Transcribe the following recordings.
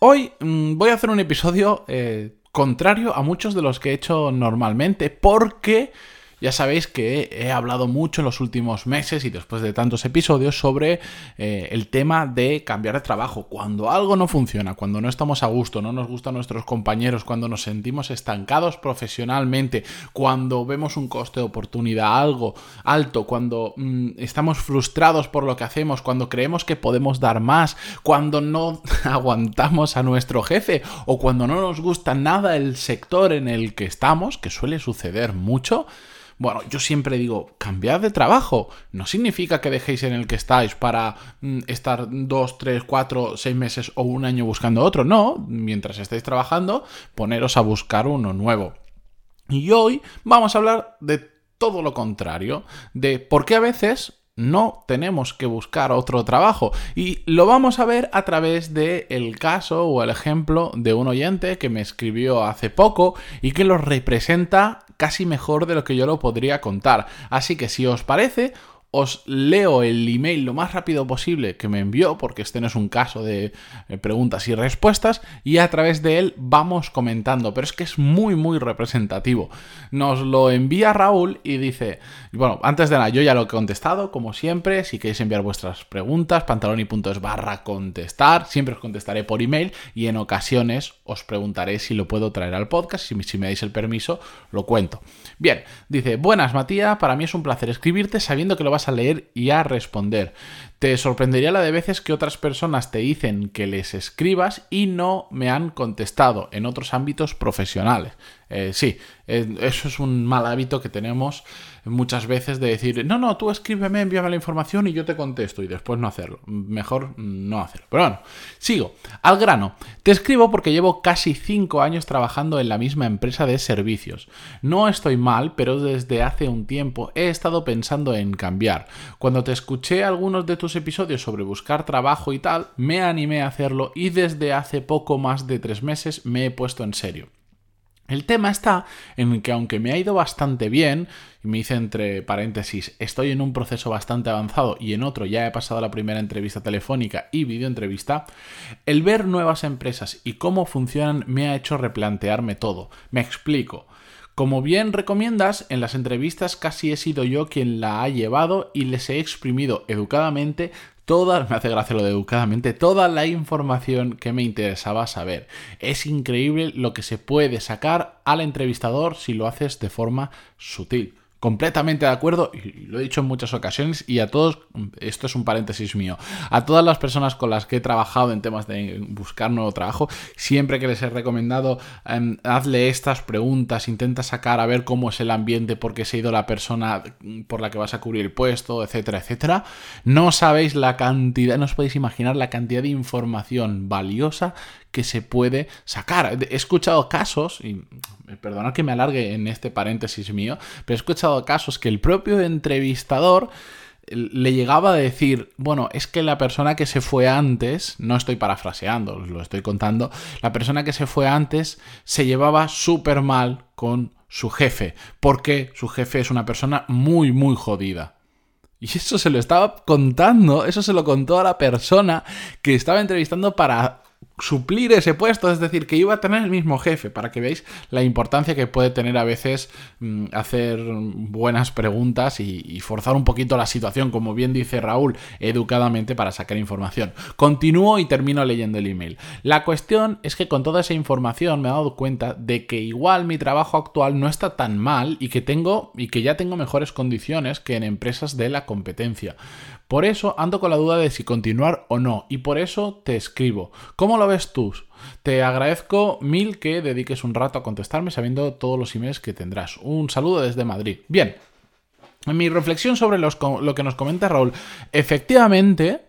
Hoy mm, voy a hacer un episodio eh, contrario a muchos de los que he hecho normalmente porque ya sabéis que he hablado mucho en los últimos meses y después de tantos episodios sobre eh, el tema de cambiar de trabajo. Cuando algo no funciona, cuando no estamos a gusto, no nos gustan nuestros compañeros, cuando nos sentimos estancados profesionalmente, cuando vemos un coste de oportunidad algo alto, cuando mm, estamos frustrados por lo que hacemos, cuando creemos que podemos dar más, cuando no aguantamos a nuestro jefe o cuando no nos gusta nada el sector en el que estamos, que suele suceder mucho, bueno, yo siempre digo, cambiad de trabajo. No significa que dejéis en el que estáis para mm, estar dos, tres, cuatro, seis meses o un año buscando otro. No, mientras estéis trabajando, poneros a buscar uno nuevo. Y hoy vamos a hablar de todo lo contrario, de por qué a veces no tenemos que buscar otro trabajo. Y lo vamos a ver a través del el caso o el ejemplo de un oyente que me escribió hace poco y que lo representa casi mejor de lo que yo lo podría contar. Así que si os parece, os leo el email lo más rápido posible que me envió, porque este no es un caso de eh, preguntas y respuestas, y a través de él vamos comentando, pero es que es muy, muy representativo. Nos lo envía Raúl y dice, bueno, antes de nada, yo ya lo he contestado, como siempre, si queréis enviar vuestras preguntas, pantaloni.es barra contestar, siempre os contestaré por email y en ocasiones os preguntaré si lo puedo traer al podcast, si, me dais el permiso, lo cuento. Bien, dice, buenas Matías, para mí es un placer escribirte sabiendo que lo vas a leer y a responder. Te sorprendería la de veces que otras personas te dicen que les escribas y no me han contestado en otros ámbitos profesionales. Eh, sí, eh, eso es un mal hábito que tenemos muchas veces de decir, no, no, tú escríbeme, envíame la información y yo te contesto y después no hacerlo. Mejor no hacerlo. Pero bueno, sigo. Al grano. Te escribo porque llevo casi 5 años trabajando en la misma empresa de servicios. No estoy mal, pero desde hace un tiempo he estado pensando en cambiar. Cuando te escuché algunos de tus episodios sobre buscar trabajo y tal, me animé a hacerlo y desde hace poco más de 3 meses me he puesto en serio. El tema está en que aunque me ha ido bastante bien, y me dice entre paréntesis, estoy en un proceso bastante avanzado y en otro ya he pasado la primera entrevista telefónica y videoentrevista, el ver nuevas empresas y cómo funcionan me ha hecho replantearme todo. Me explico. Como bien recomiendas, en las entrevistas casi he sido yo quien la ha llevado y les he exprimido educadamente toda, me hace gracia lo de educadamente, toda la información que me interesaba saber. Es increíble lo que se puede sacar al entrevistador si lo haces de forma sutil. Completamente de acuerdo, y lo he dicho en muchas ocasiones, y a todos, esto es un paréntesis mío, a todas las personas con las que he trabajado en temas de buscar nuevo trabajo, siempre que les he recomendado, em, hazle estas preguntas, intenta sacar a ver cómo es el ambiente, por qué se ha ido la persona por la que vas a cubrir el puesto, etcétera, etcétera. No sabéis la cantidad, no os podéis imaginar la cantidad de información valiosa que se puede sacar. He escuchado casos, y perdonad que me alargue en este paréntesis mío, pero he escuchado casos que el propio entrevistador le llegaba a decir, bueno, es que la persona que se fue antes, no estoy parafraseando, lo estoy contando, la persona que se fue antes se llevaba súper mal con su jefe, porque su jefe es una persona muy, muy jodida. Y eso se lo estaba contando, eso se lo contó a la persona que estaba entrevistando para suplir ese puesto, es decir, que iba a tener el mismo jefe, para que veáis la importancia que puede tener a veces mm, hacer buenas preguntas y, forzar un poquito la situación, como bien dice Raúl, educadamente para sacar información. Continúo y termino leyendo el email. La cuestión es que con toda esa información me he dado cuenta de que igual mi trabajo actual no está tan mal y que tengo y que ya tengo mejores condiciones que en empresas de la competencia. Por eso ando con la duda de si continuar o no, y por eso te escribo. ¿Cómo lo ves tú? Te agradezco mil que dediques un rato a contestarme sabiendo todos los emails que tendrás. Un saludo desde Madrid. Bien, mi reflexión sobre lo que nos comenta Raúl. Efectivamente,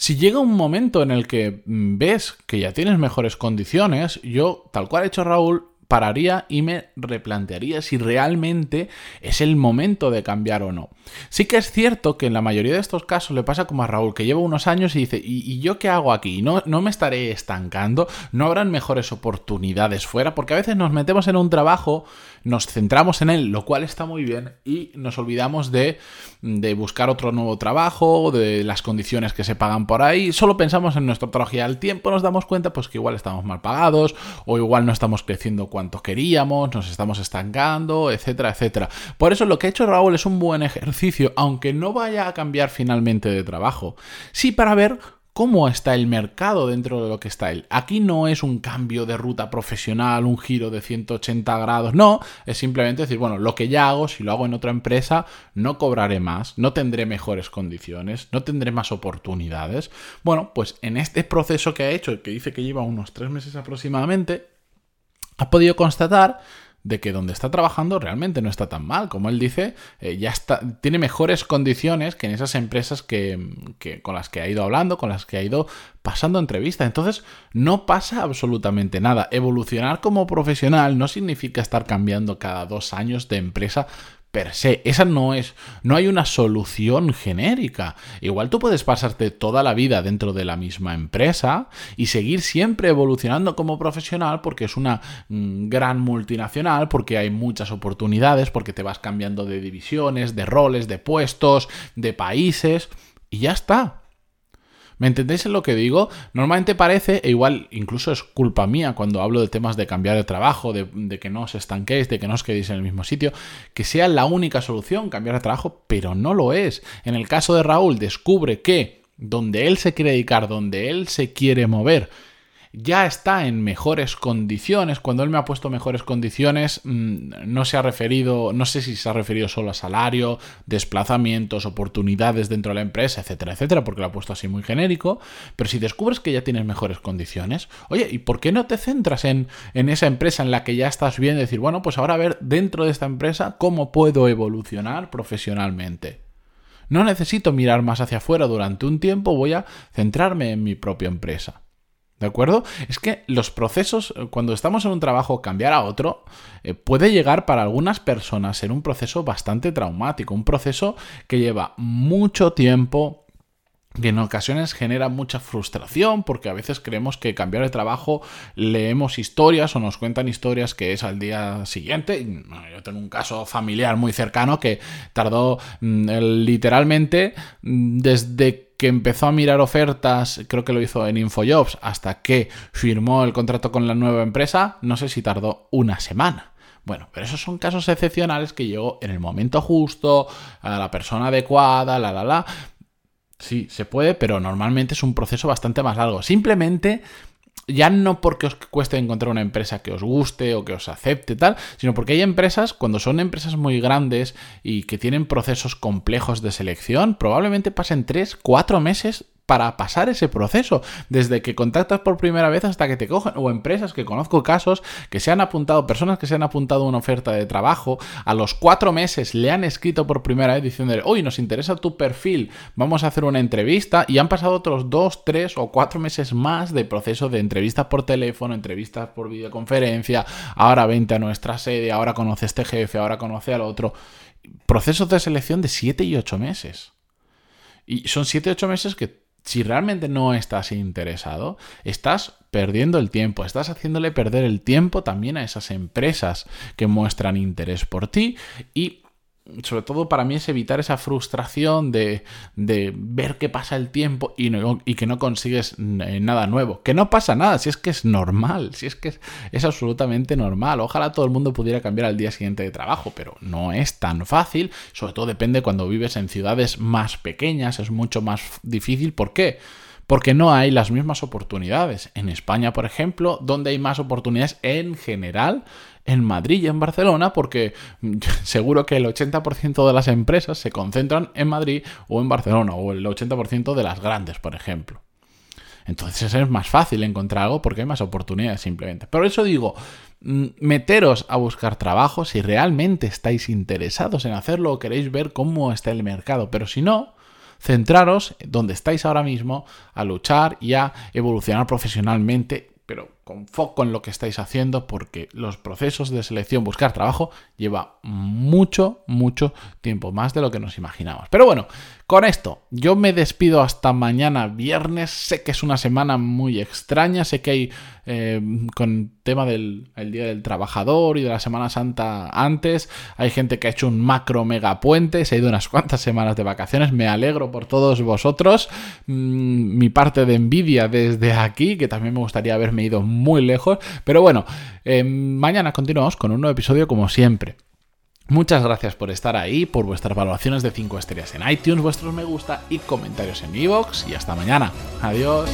Si llega un momento en el que ves que ya tienes mejores condiciones, yo, tal cual ha hecho Raúl, pararía y me replantearía si realmente es el momento de cambiar o no. Sí que es cierto que en la mayoría de estos casos le pasa como a Raúl, que lleva unos años y dice, ¿y, yo qué hago aquí? ¿No, ¿No me estaré estancando? ¿No habrán mejores oportunidades fuera? Porque a veces nos metemos en un trabajo, nos centramos en él, lo cual está muy bien, y nos olvidamos de, de buscar otro nuevo trabajo, de las condiciones que se pagan por ahí, solo pensamos en nuestro trabajo al tiempo nos damos cuenta pues que igual estamos mal pagados o igual no estamos creciendo cuanto queríamos, nos estamos estancando, etcétera, etcétera. Por eso lo que ha hecho Raúl es un buen ejercicio, aunque no vaya a cambiar finalmente de trabajo. Sí para ver cómo está el mercado dentro de lo que está él. Aquí no es un cambio de ruta profesional, un giro de 180 grados, no, es simplemente decir, bueno, lo que ya hago, si lo hago en otra empresa, no cobraré más, no tendré mejores condiciones, no tendré más oportunidades. Bueno, pues en este proceso que ha hecho, que dice que lleva unos tres meses aproximadamente, ha podido constatar de que donde está trabajando realmente no está tan mal. Como él dice, eh, ya está, tiene mejores condiciones que en esas empresas que, con las que ha ido hablando, con las que ha ido pasando entrevistas. Entonces, no pasa absolutamente nada. Evolucionar como profesional no significa estar cambiando cada dos años de empresa per se. Esa no es, no hay una solución genérica. Igual tú puedes pasarte toda la vida dentro de la misma empresa y seguir siempre evolucionando como profesional porque es una mm, gran multinacional, porque hay muchas oportunidades, porque te vas cambiando de divisiones, de roles, de puestos, de países y ya está. ¿Me entendéis en lo que digo? Normalmente parece, e igual incluso es culpa mía cuando hablo de temas de cambiar de trabajo, de, que no os estanquéis, de que no os quedéis en el mismo sitio, que sea la única solución cambiar de trabajo, pero no lo es. En el caso de Raúl, descubre que donde él se quiere dedicar, donde él se quiere mover, ya está en mejores condiciones. Cuando él me ha puesto mejores condiciones, mm, no se ha referido, no sé si se ha referido solo a salario, desplazamientos, oportunidades dentro de la empresa, etcétera, etcétera, porque lo ha puesto así muy genérico. Pero si descubres que ya tienes mejores condiciones, oye, ¿y por qué no te centras en, en esa empresa en la que ya estás bien? Decir, bueno, pues ahora a ver dentro de esta empresa cómo puedo evolucionar profesionalmente. No necesito mirar más hacia afuera durante un tiempo, voy a centrarme en mi propia empresa. ¿De acuerdo? Es que los procesos, eh, cuando estamos en un trabajo, cambiar a otro, eh, puede llegar para algunas personas ser un proceso bastante traumático, un proceso que lleva mucho tiempo, que en ocasiones genera mucha frustración porque a veces creemos que cambiar de trabajo leemos historias o nos cuentan historias que es al día siguiente. Yo tengo un caso familiar muy cercano que tardó mm, literalmente mm, desde que empezó a mirar ofertas, creo que lo hizo en InfoJobs, hasta que firmó el contrato con la nueva empresa, no sé si tardó una semana. Bueno, pero esos son casos excepcionales que llegó en el momento justo, a la persona adecuada, la, la, la. Sí, se puede, pero normalmente es un proceso bastante más largo. Simplemente ya no porque os cueste encontrar una empresa que os guste o que os acepte tal, sino porque hay empresas, cuando son empresas muy grandes y que tienen procesos complejos de selección, probablemente pasen 3, 4 meses para pasar ese proceso, desde que contactas por primera vez hasta que te cogen, o empresas que conozco casos que se han apuntado, personas que se han apuntado a una oferta de trabajo, a los cuatro meses le han escrito por primera vez diciendo, hoy nos interesa tu perfil, vamos a hacer una entrevista, y han pasado otros dos, tres o cuatro meses más de proceso de entrevistas por teléfono, entrevistas por videoconferencia, ahora vente a nuestra sede, ahora conoce este jefe, ahora conoce al otro. Procesos de selección de siete y ocho meses. Y son siete y ocho meses que si realmente no estás interesado, estás perdiendo el tiempo, estás haciéndole perder el tiempo también a esas empresas que muestran interés por ti y sobre todo para mí es evitar esa frustración de, ver que pasa el tiempo y, y, que no consigues nada nuevo. Que no pasa nada, si es que es normal, si es que es, es, absolutamente normal. Ojalá todo el mundo pudiera cambiar al día siguiente de trabajo, pero no es tan fácil. Sobre todo depende cuando vives en ciudades más pequeñas, es mucho más difícil. ¿Por qué? Porque no hay las mismas oportunidades. En España, por ejemplo, donde hay más oportunidades en general, en Madrid y en Barcelona, porque seguro que el 80% de las empresas se concentran en Madrid o en Barcelona, o el 80% de las grandes, por ejemplo. Entonces es más fácil encontrar algo porque hay más oportunidades simplemente. Por eso digo, mm, meteros a buscar trabajo si realmente estáis interesados en hacerlo o queréis ver cómo está el mercado. Pero si no, centraros donde estáis ahora mismo a luchar y a evolucionar profesionalmente, pero con foco en lo que estáis haciendo porque los procesos de selección, buscar trabajo, lleva mucho, mucho tiempo, más de lo que nos imaginamos. Pero bueno, con esto yo me despido hasta mañana viernes. Sé que es una semana muy extraña, sé que hay eh, con tema del Día del Trabajador y de la Semana Santa antes, hay gente que ha hecho un macro mega puente, se ha ido unas cuantas semanas de vacaciones, me alegro por todos vosotros. Mm, mi parte de envidia desde aquí, que también me gustaría haberme ido lejos. Pero bueno, eh, mañana continuamos con un nuevo episodio como siempre. Muchas gracias por estar ahí, por vuestras valoraciones de 5 estrellas en iTunes, vuestros me gusta y comentarios en iVoox. Y hasta mañana. Adiós.